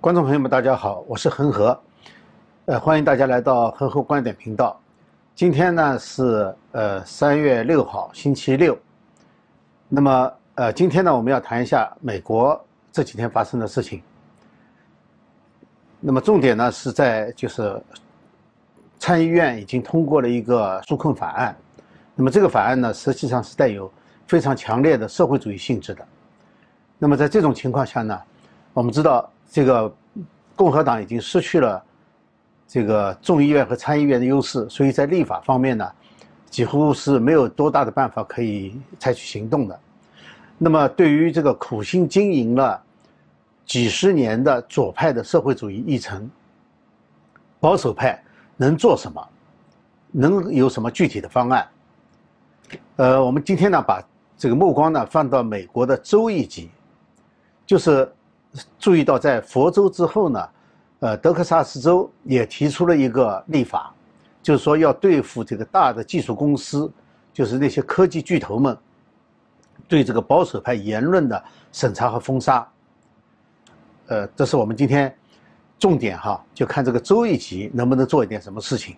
观众朋友们，大家好，我是恒河，呃，欢迎大家来到恒河观点频道。今天呢是呃三月六号，星期六。那么呃，今天呢我们要谈一下美国这几天发生的事情。那么重点呢是在就是参议院已经通过了一个纾困法案。那么这个法案呢实际上是带有非常强烈的社会主义性质的。那么在这种情况下呢，我们知道。这个共和党已经失去了这个众议院和参议院的优势，所以在立法方面呢，几乎是没有多大的办法可以采取行动的。那么，对于这个苦心经营了几十年的左派的社会主义议程，保守派能做什么？能有什么具体的方案？呃，我们今天呢，把这个目光呢放到美国的州一级，就是。注意到，在佛州之后呢，呃，德克萨斯州也提出了一个立法，就是说要对付这个大的技术公司，就是那些科技巨头们，对这个保守派言论的审查和封杀。呃，这是我们今天重点哈，就看这个州一级能不能做一点什么事情，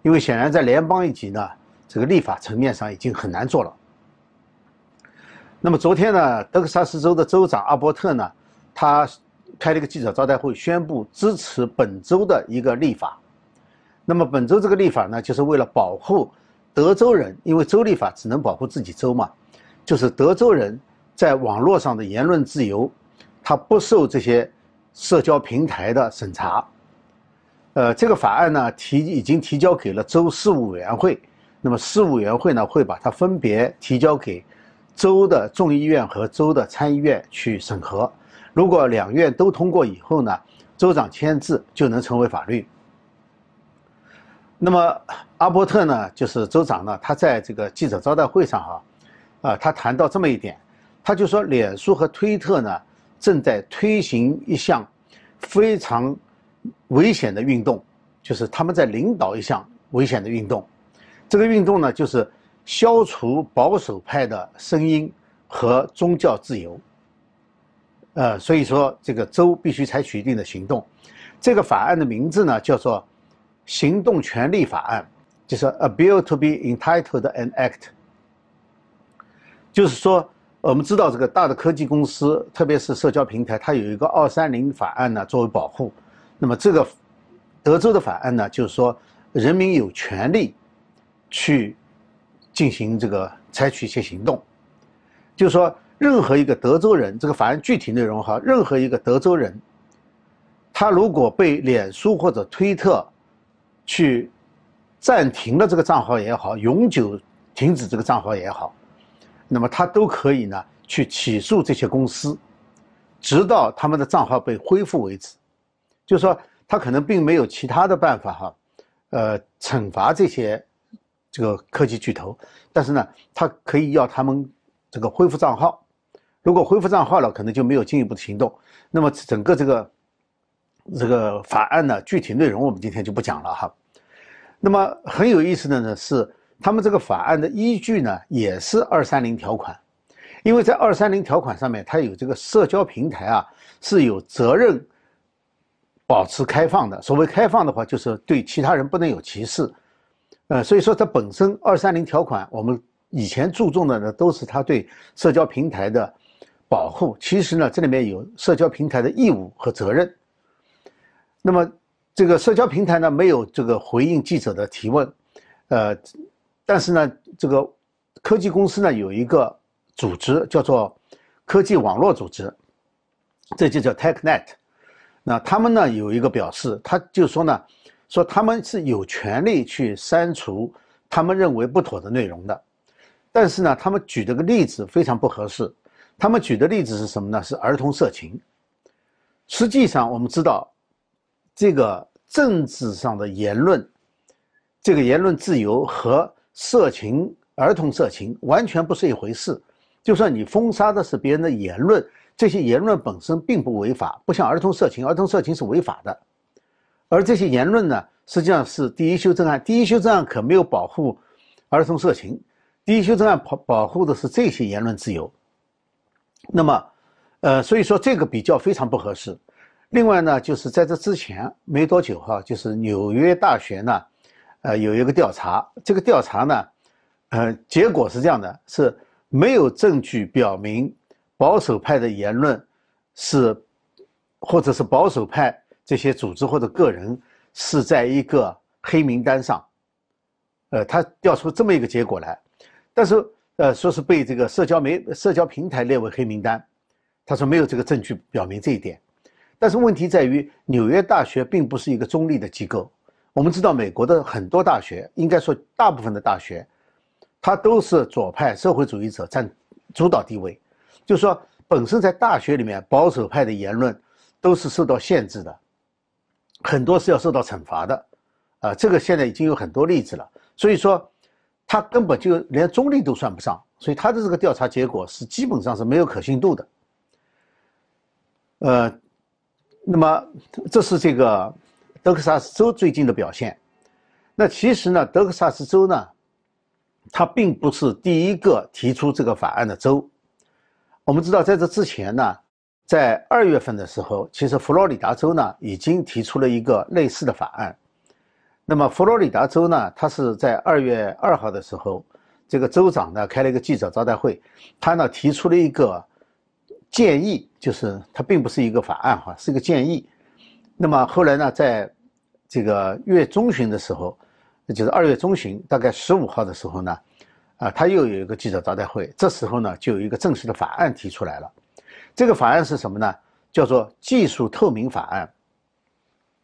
因为显然在联邦一级呢，这个立法层面上已经很难做了。那么昨天呢，德克萨斯州的州长阿伯特呢。他开了一个记者招待会，宣布支持本州的一个立法。那么本周这个立法呢，就是为了保护德州人，因为州立法只能保护自己州嘛，就是德州人在网络上的言论自由，他不受这些社交平台的审查。呃，这个法案呢提已经提交给了州事务委员会，那么事务委员会呢会把它分别提交给州的众议院和州的参议院去审核。如果两院都通过以后呢，州长签字就能成为法律。那么阿伯特呢，就是州长呢，他在这个记者招待会上哈，啊，他谈到这么一点，他就说，脸书和推特呢正在推行一项非常危险的运动，就是他们在领导一项危险的运动。这个运动呢，就是消除保守派的声音和宗教自由。呃，所以说这个州必须采取一定的行动。这个法案的名字呢叫做《行动权利法案》，就是 A Bill to be entitled an act。就是说，我们知道这个大的科技公司，特别是社交平台，它有一个二三零法案呢作为保护。那么这个德州的法案呢，就是说人民有权利去进行这个采取一些行动，就是说。任何一个德州人，这个法案具体内容哈，任何一个德州人，他如果被脸书或者推特去暂停了这个账号也好，永久停止这个账号也好，那么他都可以呢去起诉这些公司，直到他们的账号被恢复为止。就是说，他可能并没有其他的办法哈，呃，惩罚这些这个科技巨头，但是呢，他可以要他们这个恢复账号。如果恢复账号了，可能就没有进一步的行动。那么整个这个这个法案呢，具体内容我们今天就不讲了哈。那么很有意思的呢是，他们这个法案的依据呢也是二三零条款，因为在二三零条款上面，它有这个社交平台啊是有责任保持开放的。所谓开放的话，就是对其他人不能有歧视。呃，所以说它本身二三零条款，我们以前注重的呢都是它对社交平台的。保护其实呢，这里面有社交平台的义务和责任。那么这个社交平台呢，没有这个回应记者的提问，呃，但是呢，这个科技公司呢有一个组织叫做科技网络组织，这就叫 TechNet。那他们呢有一个表示，他就说呢，说他们是有权利去删除他们认为不妥的内容的，但是呢，他们举这个例子非常不合适。他们举的例子是什么呢？是儿童色情。实际上，我们知道，这个政治上的言论，这个言论自由和色情、儿童色情完全不是一回事。就算你封杀的是别人的言论，这些言论本身并不违法，不像儿童色情，儿童色情是违法的。而这些言论呢，实际上是第一修正案。第一修正案可没有保护儿童色情，第一修正案保保护的是这些言论自由。那么，呃，所以说这个比较非常不合适。另外呢，就是在这之前没多久哈，就是纽约大学呢，呃，有一个调查，这个调查呢，呃，结果是这样的，是没有证据表明保守派的言论是，或者是保守派这些组织或者个人是在一个黑名单上，呃，他调出这么一个结果来，但是呃，说是被这个社交媒社交平台列为黑名单，他说没有这个证据表明这一点。但是问题在于，纽约大学并不是一个中立的机构。我们知道，美国的很多大学，应该说大部分的大学，它都是左派社会主义者占主导地位。就是说，本身在大学里面，保守派的言论都是受到限制的，很多是要受到惩罚的。啊，这个现在已经有很多例子了。所以说，他根本就连中立都算不上。所以他的这个调查结果是基本上是没有可信度的。呃。那么，这是这个德克萨斯州最近的表现。那其实呢，德克萨斯州呢，它并不是第一个提出这个法案的州。我们知道，在这之前呢，在二月份的时候，其实佛罗里达州呢已经提出了一个类似的法案。那么，佛罗里达州呢，它是在二月二号的时候，这个州长呢开了一个记者招待会，他呢提出了一个。建议就是它并不是一个法案哈，是一个建议。那么后来呢，在这个月中旬的时候，就是二月中旬，大概十五号的时候呢，啊，他又有一个记者招待会。这时候呢，就有一个正式的法案提出来了。这个法案是什么呢？叫做技术透明法案。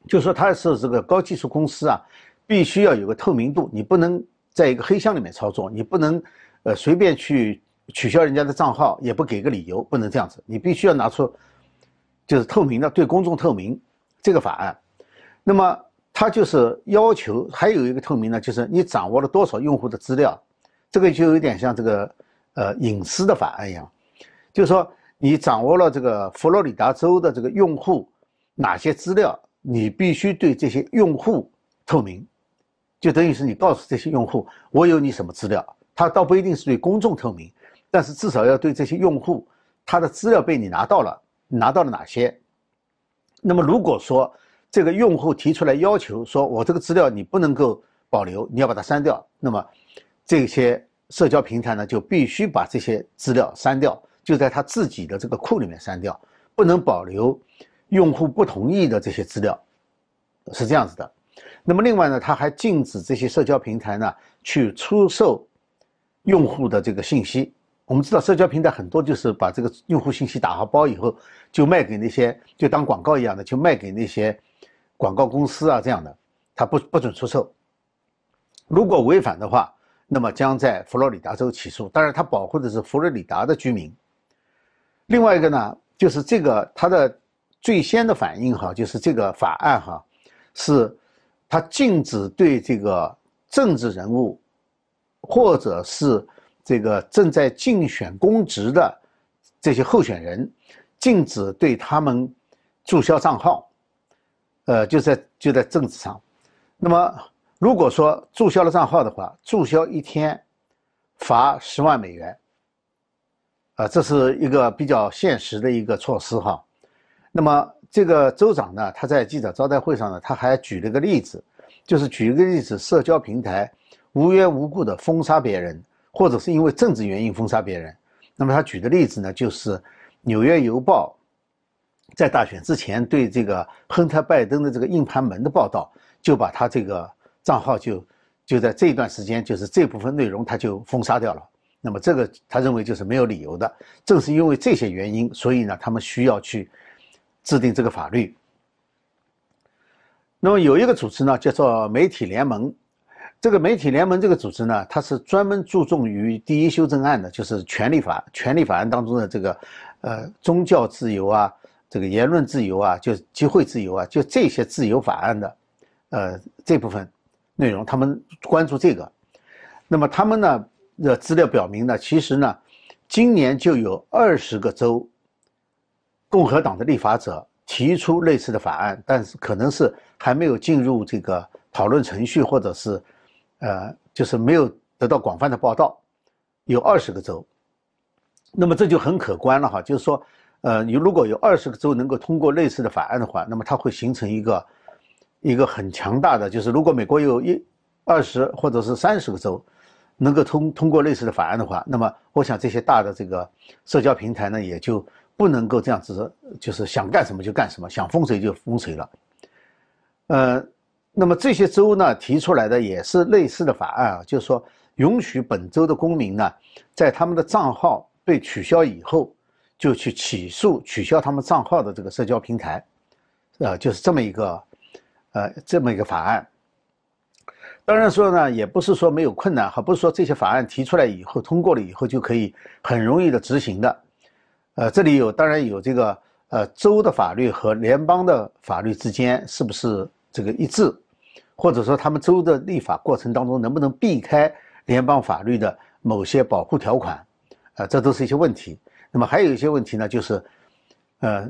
就说它是这个高技术公司啊，必须要有个透明度，你不能在一个黑箱里面操作，你不能呃随便去。取消人家的账号也不给个理由，不能这样子，你必须要拿出，就是透明的对公众透明这个法案。那么它就是要求还有一个透明呢，就是你掌握了多少用户的资料，这个就有点像这个呃隐私的法案一样，就是说你掌握了这个佛罗里达州的这个用户哪些资料，你必须对这些用户透明，就等于是你告诉这些用户我有你什么资料，他倒不一定是对公众透明。但是至少要对这些用户，他的资料被你拿到了，拿到了哪些？那么如果说这个用户提出来要求，说我这个资料你不能够保留，你要把它删掉，那么这些社交平台呢就必须把这些资料删掉，就在他自己的这个库里面删掉，不能保留用户不同意的这些资料，是这样子的。那么另外呢，他还禁止这些社交平台呢去出售用户的这个信息。我们知道，社交平台很多就是把这个用户信息打好包以后，就卖给那些就当广告一样的，就卖给那些广告公司啊这样的，他不不准出售。如果违反的话，那么将在佛罗里达州起诉。当然，他保护的是佛罗里达的居民。另外一个呢，就是这个他的最先的反应哈，就是这个法案哈，是他禁止对这个政治人物或者是。这个正在竞选公职的这些候选人，禁止对他们注销账号，呃，就在就在政治上。那么，如果说注销了账号的话，注销一天罚十万美元，啊，这是一个比较现实的一个措施哈。那么，这个州长呢，他在记者招待会上呢，他还举了个例子，就是举一个例子，社交平台无缘无故的封杀别人。或者是因为政治原因封杀别人，那么他举的例子呢，就是《纽约邮报》在大选之前对这个亨特·拜登的这个硬盘门的报道，就把他这个账号就就在这一段时间，就是这部分内容他就封杀掉了。那么这个他认为就是没有理由的，正是因为这些原因，所以呢，他们需要去制定这个法律。那么有一个组织呢，叫做媒体联盟。这个媒体联盟这个组织呢，它是专门注重于第一修正案的，就是权利法、权利法案当中的这个，呃，宗教自由啊，这个言论自由啊，就集会自由啊，就这些自由法案的，呃，这部分内容，他们关注这个。那么他们呢的资料表明呢，其实呢，今年就有二十个州共和党的立法者提出类似的法案，但是可能是还没有进入这个讨论程序，或者是。呃，就是没有得到广泛的报道，有二十个州，那么这就很可观了哈。就是说，呃，你如果有二十个州能够通过类似的法案的话，那么它会形成一个一个很强大的，就是如果美国有一二十或者是三十个州能够通通过类似的法案的话，那么我想这些大的这个社交平台呢，也就不能够这样子，就是想干什么就干什么，想封谁就封谁了。呃，那么这些州呢提出来的也是类似的法案啊，就是说允许本州的公民呢，在他们的账号被取消以后。就去起诉取消他们账号的这个社交平台，呃，就是这么一个，呃，这么一个法案。当然说呢，也不是说没有困难，还不是说这些法案提出来以后通过了以后就可以很容易的执行的。呃，这里有当然有这个呃州的法律和联邦的法律之间是不是这个一致，或者说他们州的立法过程当中能不能避开联邦法律的某些保护条款，啊，这都是一些问题。那么还有一些问题呢，就是，呃，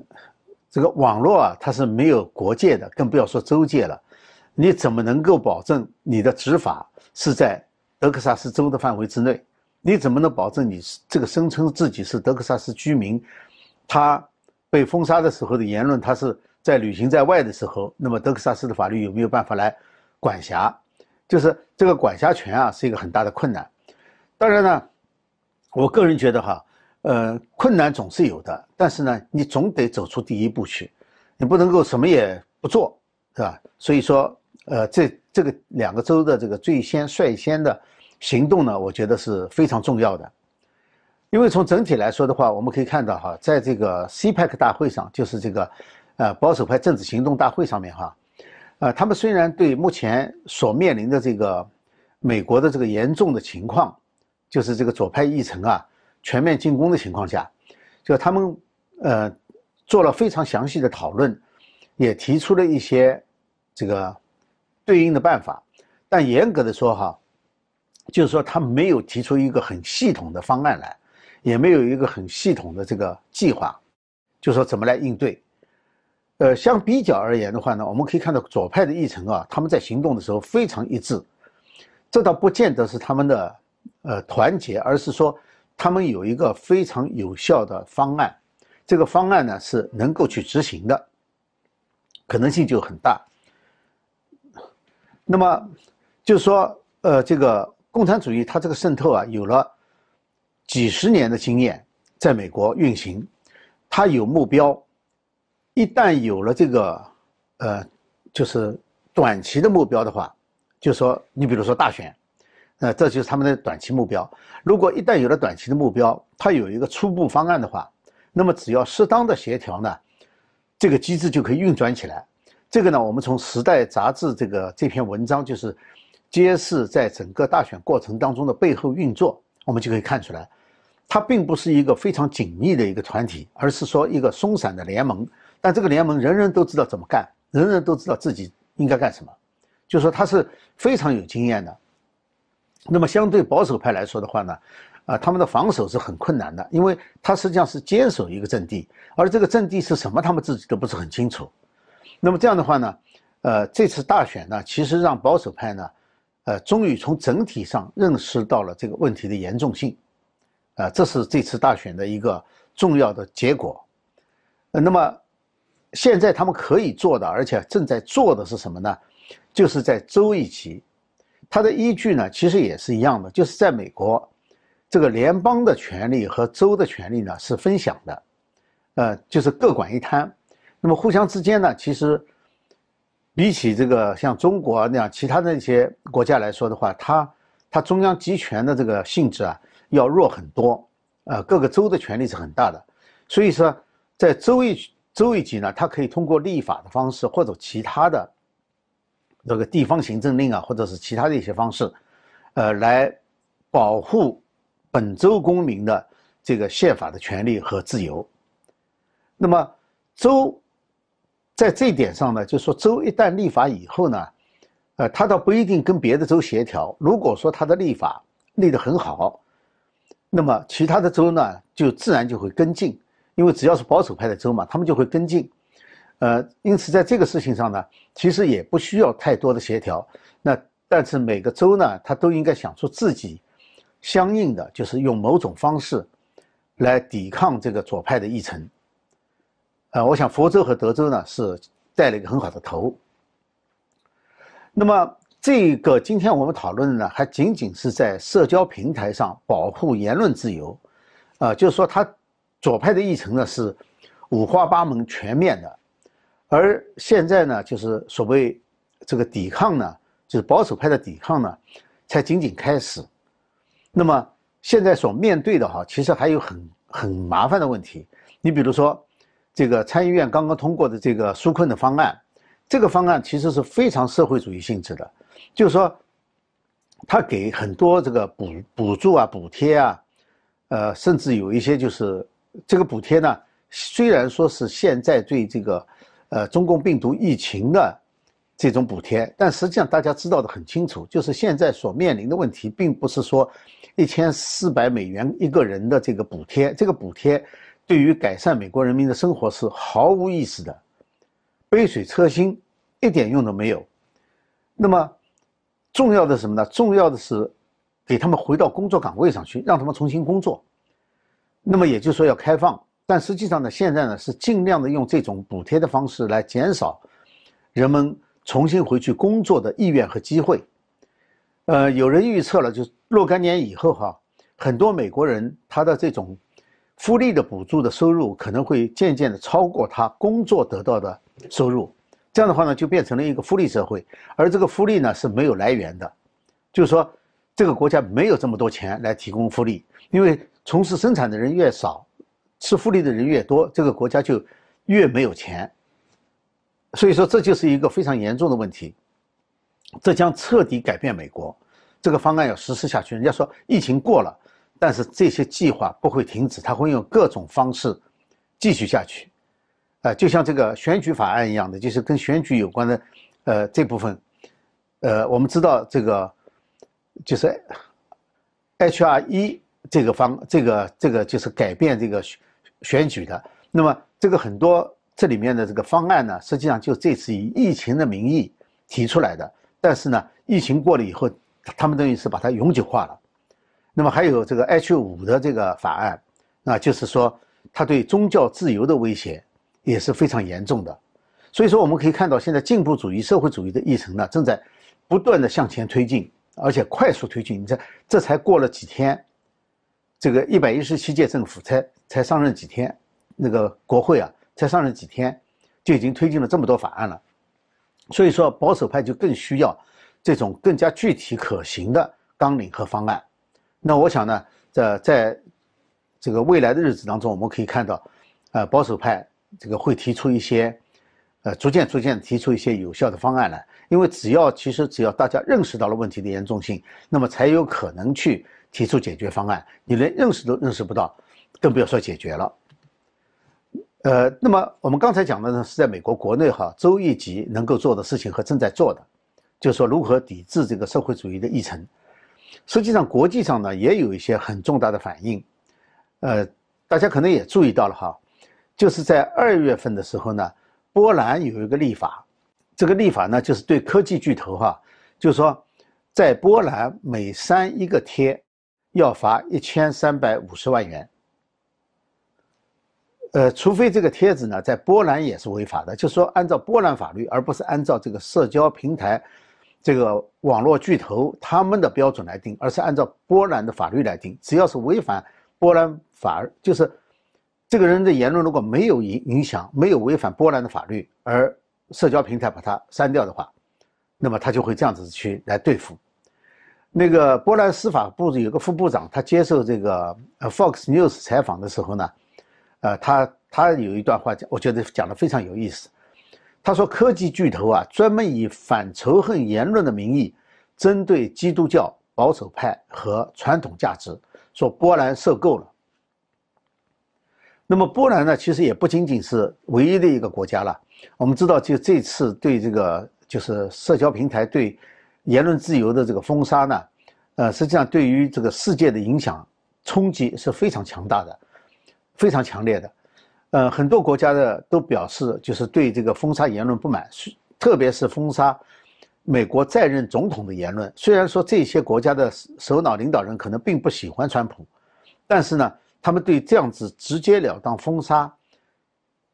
这个网络啊，它是没有国界的，更不要说州界了。你怎么能够保证你的执法是在德克萨斯州的范围之内？你怎么能保证你这个声称自己是德克萨斯居民，他被封杀的时候的言论，他是在旅行在外的时候，那么德克萨斯的法律有没有办法来管辖？就是这个管辖权啊，是一个很大的困难。当然呢，我个人觉得哈。呃，困难总是有的，但是呢，你总得走出第一步去，你不能够什么也不做，是吧？所以说，呃，这这个两个州的这个最先率先的行动呢，我觉得是非常重要的，因为从整体来说的话，我们可以看到哈，在这个 CPEC 大会上，就是这个呃保守派政治行动大会上面哈，呃，他们虽然对目前所面临的这个美国的这个严重的情况，就是这个左派议程啊。全面进攻的情况下，就他们呃做了非常详细的讨论，也提出了一些这个对应的办法。但严格的说哈，就是说他没有提出一个很系统的方案来，也没有一个很系统的这个计划，就说怎么来应对。呃，相比较而言的话呢，我们可以看到左派的议程啊，他们在行动的时候非常一致。这倒不见得是他们的呃团结，而是说。他们有一个非常有效的方案，这个方案呢是能够去执行的，可能性就很大。那么就是说，呃，这个共产主义它这个渗透啊，有了几十年的经验，在美国运行，它有目标，一旦有了这个呃，就是短期的目标的话，就说你比如说大选。那这就是他们的短期目标。如果一旦有了短期的目标，它有一个初步方案的话，那么只要适当的协调呢，这个机制就可以运转起来。这个呢，我们从《时代》杂志这个这篇文章就是揭示在整个大选过程当中的背后运作，我们就可以看出来，它并不是一个非常紧密的一个团体，而是说一个松散的联盟。但这个联盟人人都知道怎么干，人人都知道自己应该干什么，就说他是非常有经验的。那么相对保守派来说的话呢，啊，他们的防守是很困难的，因为他实际上是坚守一个阵地，而这个阵地是什么，他们自己都不是很清楚。那么这样的话呢，呃，这次大选呢，其实让保守派呢，呃，终于从整体上认识到了这个问题的严重性，啊，这是这次大选的一个重要的结果。呃那么现在他们可以做的，而且正在做的是什么呢？就是在州一级。它的依据呢，其实也是一样的，就是在美国，这个联邦的权利和州的权利呢是分享的，呃，就是各管一摊。那么互相之间呢，其实比起这个像中国那样其他的一些国家来说的话，它它中央集权的这个性质啊要弱很多，呃，各个州的权力是很大的。所以说，在州一州一级呢，它可以通过立法的方式或者其他的。这个地方行政令啊，或者是其他的一些方式，呃，来保护本州公民的这个宪法的权利和自由。那么州在这一点上呢，就说州一旦立法以后呢，呃，他倒不一定跟别的州协调。如果说他的立法立得很好，那么其他的州呢，就自然就会跟进，因为只要是保守派的州嘛，他们就会跟进。呃，因此在这个事情上呢，其实也不需要太多的协调。那但是每个州呢，他都应该想出自己相应的，就是用某种方式来抵抗这个左派的议程。呃，我想佛州和德州呢是带了一个很好的头。那么这个今天我们讨论的呢，还仅仅是在社交平台上保护言论自由，啊，就是说他左派的议程呢是五花八门、全面的，而现在呢，就是所谓这个抵抗呢，就是保守派的抵抗呢，才仅仅开始。那么现在所面对的哈，其实还有很很麻烦的问题。你比如说，这个参议院刚刚通过的这个纾困的方案，这个方案其实是非常社会主义性质的，就是说，他给很多这个补补助啊、补贴啊，呃，甚至有一些就是这个补贴呢，虽然说是现在对这个呃中共病毒疫情的。这种补贴，但实际上大家知道的很清楚，就是现在所面临的问题，并不是说一千四百美元一个人的这个补贴，这个补贴对于改善美国人民的生活是毫无意思的，杯水车薪，一点用都没有。那么重要的什么呢？重要的是给他们回到工作岗位上去，让他们重新工作。那么也就是说要开放，但实际上呢，现在呢是尽量的用这种补贴的方式来减少人们。重新回去工作的意愿和机会，呃，有人预测了，就若干年以后哈，很多美国人他的这种福利的补助的收入可能会渐渐的超过他工作得到的收入，这样的话呢，就变成了一个福利社会，而这个福利呢是没有来源的，就是说这个国家没有这么多钱来提供福利，因为从事生产的人越少，吃福利的人越多，这个国家就越没有钱。所以说，这就是一个非常严重的问题，这将彻底改变美国。这个方案要实施下去，人家说疫情过了，但是这些计划不会停止，他会用各种方式继续下去。啊，就像这个选举法案一样的，就是跟选举有关的，呃，这部分，呃，我们知道这个就是 H R 一这个方，这个这个就是改变这个选选举的。那么这个很多。这里面的这个方案呢，实际上就这次以疫情的名义提出来的，但是呢，疫情过了以后，他们等于是把它永久化了。那么还有这个 H 五的这个法案，啊，就是说它对宗教自由的威胁也是非常严重的。所以说我们可以看到，现在进步主义、社会主义的议程呢，正在不断的向前推进，而且快速推进。你这这才过了几天，这个一百一十七届政府才才上任几天，那个国会啊。才上任几天，就已经推进了这么多法案了，所以说保守派就更需要这种更加具体可行的纲领和方案。那我想呢，在在这个未来的日子当中，我们可以看到，呃，保守派这个会提出一些，呃，逐渐逐渐提出一些有效的方案来。因为只要其实只要大家认识到了问题的严重性，那么才有可能去提出解决方案。你连认识都认识不到，更不要说解决了。呃，那么我们刚才讲的呢，是在美国国内哈州一级能够做的事情和正在做的，就是说如何抵制这个社会主义的议程。实际上，国际上呢也有一些很重大的反应。呃，大家可能也注意到了哈，就是在二月份的时候呢，波兰有一个立法，这个立法呢就是对科技巨头哈，就是说在波兰每删一个贴，要罚一千三百五十万元。呃，除非这个帖子呢，在波兰也是违法的，就是说按照波兰法律，而不是按照这个社交平台、这个网络巨头他们的标准来定，而是按照波兰的法律来定。只要是违反波兰法，就是这个人的言论如果没有影影响，没有违反波兰的法律，而社交平台把它删掉的话，那么他就会这样子去来对付。那个波兰司法部有个副部长，他接受这个呃 Fox News 采访的时候呢。呃，他他有一段话讲，我觉得讲的非常有意思。他说，科技巨头啊，专门以反仇恨言论的名义，针对基督教保守派和传统价值，说波兰受够了。那么波兰呢，其实也不仅仅是唯一的一个国家了。我们知道，就这次对这个就是社交平台对言论自由的这个封杀呢，呃，实际上对于这个世界的影响冲击是非常强大的。非常强烈的，呃，很多国家的都表示就是对这个封杀言论不满，特别是封杀美国在任总统的言论。虽然说这些国家的首脑领导人可能并不喜欢川普，但是呢，他们对这样子直截了当封杀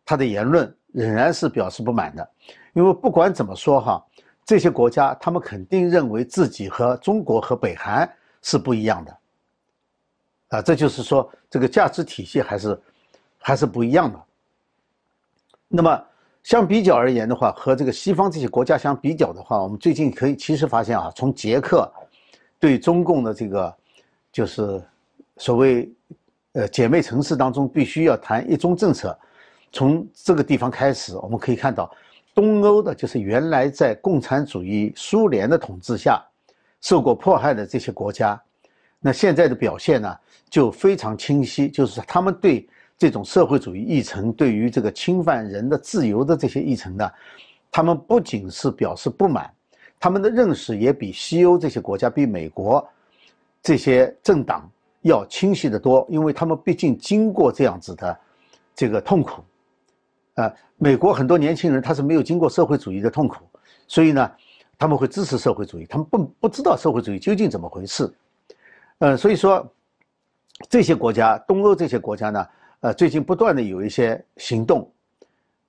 他的言论仍然是表示不满的，因为不管怎么说哈，这些国家他们肯定认为自己和中国和北韩是不一样的，啊，这就是说这个价值体系还是还是不一样的。那么相比较而言的话，和这个西方这些国家相比较的话，我们最近可以其实发现啊，从捷克对中共的这个就是所谓呃姐妹城市当中必须要谈一中政策。从这个地方开始，我们可以看到，东欧的就是原来在共产主义苏联的统治下受过迫害的这些国家，那现在的表现呢就非常清晰，就是他们对这种社会主义议程，对于这个侵犯人的自由的这些议程呢，他们不仅是表示不满，他们的认识也比西欧这些国家、比美国这些政党要清晰得多，因为他们毕竟经过这样子的这个痛苦。啊，美国很多年轻人他是没有经过社会主义的痛苦，所以呢，他们会支持社会主义，他们不不知道社会主义究竟怎么回事，呃，所以说这些国家，东欧这些国家呢，呃，最近不断的有一些行动，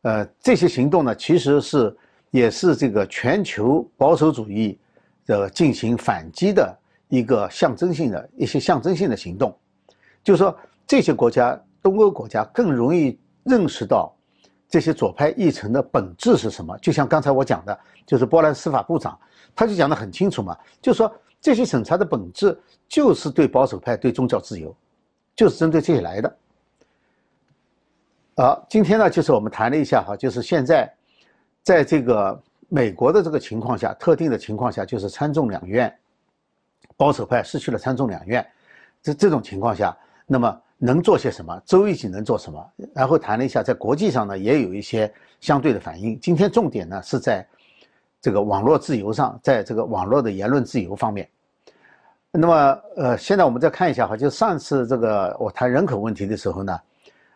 呃，这些行动呢，其实是也是这个全球保守主义的进行反击的一个象征性的一些象征性的行动，就是说这些国家，东欧国家更容易认识到。这些左派议程的本质是什么？就像刚才我讲的，就是波兰司法部长，他就讲得很清楚嘛，就说这些审查的本质就是对保守派、对宗教自由，就是针对这些来的。好，今天呢，就是我们谈了一下哈，就是现在，在这个美国的这个情况下，特定的情况下，就是参众两院保守派失去了参众两院，这这种情况下，那么。能做些什么？周一起能做什么？然后谈了一下，在国际上呢，也有一些相对的反应。今天重点呢是在这个网络自由上，在这个网络的言论自由方面。那么，呃，现在我们再看一下哈，就上次这个我谈人口问题的时候呢，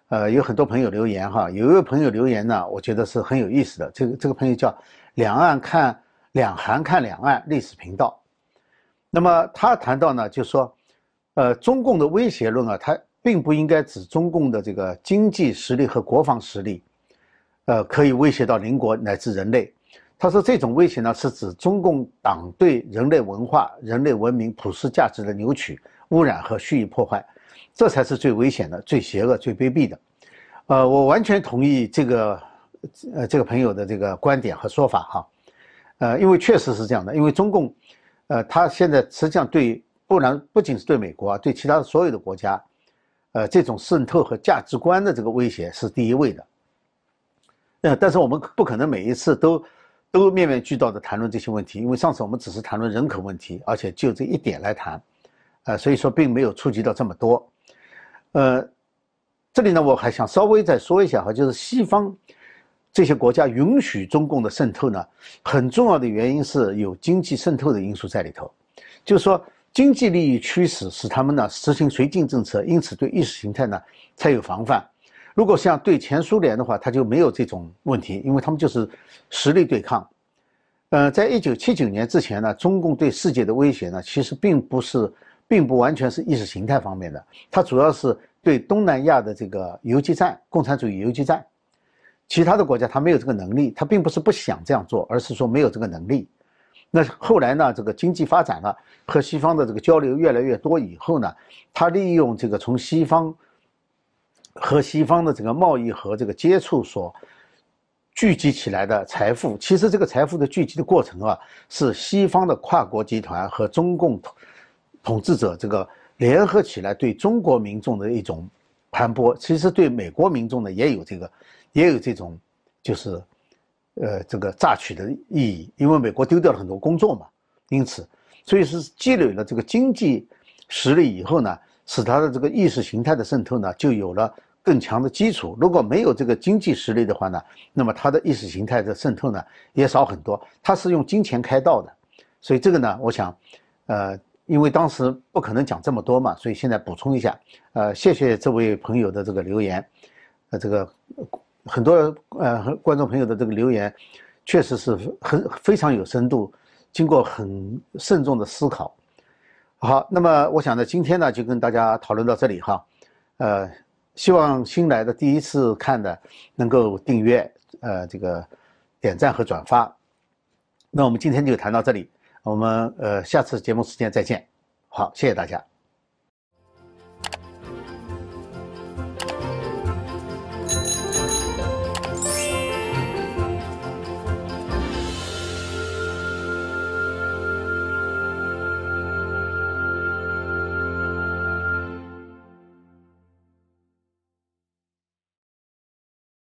呃，有很多朋友留言哈，有一位朋友留言呢，我觉得是很有意思的。这个这个朋友叫两岸看两韩看两岸历史频道。那么他谈到呢，就说，呃，中共的威胁论啊，他。并不应该指中共的这个经济实力和国防实力，呃，可以威胁到邻国乃至人类。他说，这种威胁呢，是指中共党对人类文化、人类文明普世价值的扭曲、污染和蓄意破坏，这才是最危险的、最邪恶、最卑鄙的。呃，我完全同意这个，呃，这个朋友的这个观点和说法哈。呃，因为确实是这样的，因为中共，呃，他现在实际上对不然不仅是对美国啊，对其他的所有的国家。呃，这种渗透和价值观的这个威胁是第一位的。呃，但是我们不可能每一次都都面面俱到的谈论这些问题，因为上次我们只是谈论人口问题，而且就这一点来谈，呃，所以说并没有触及到这么多。呃，这里呢，我还想稍微再说一下哈，就是西方这些国家允许中共的渗透呢，很重要的原因是有经济渗透的因素在里头，就是说。经济利益驱使使他们呢实行绥靖政策，因此对意识形态呢才有防范。如果像对前苏联的话，他就没有这种问题，因为他们就是实力对抗。呃，在一九七九年之前呢，中共对世界的威胁呢，其实并不是，并不完全是意识形态方面的，它主要是对东南亚的这个游击战、共产主义游击战。其他的国家他没有这个能力，他并不是不想这样做，而是说没有这个能力。那后来呢？这个经济发展了，和西方的这个交流越来越多以后呢，他利用这个从西方和西方的这个贸易和这个接触所聚集起来的财富，其实这个财富的聚集的过程啊，是西方的跨国集团和中共统治者这个联合起来对中国民众的一种盘剥，其实对美国民众呢也有这个也有这种就是。呃，这个榨取的意义，因为美国丢掉了很多工作嘛，因此，所以是积累了这个经济实力以后呢，使他的这个意识形态的渗透呢，就有了更强的基础。如果没有这个经济实力的话呢，那么他的意识形态的渗透呢，也少很多。他是用金钱开道的，所以这个呢，我想，呃，因为当时不可能讲这么多嘛，所以现在补充一下。呃，谢谢这位朋友的这个留言，呃，这个。很多呃观众朋友的这个留言，确实是很非常有深度，经过很慎重的思考。好，那么我想呢，今天呢就跟大家讨论到这里哈，呃，希望新来的第一次看的能够订阅，呃，这个点赞和转发。那我们今天就谈到这里，我们呃下次节目时间再见。好，谢谢大家。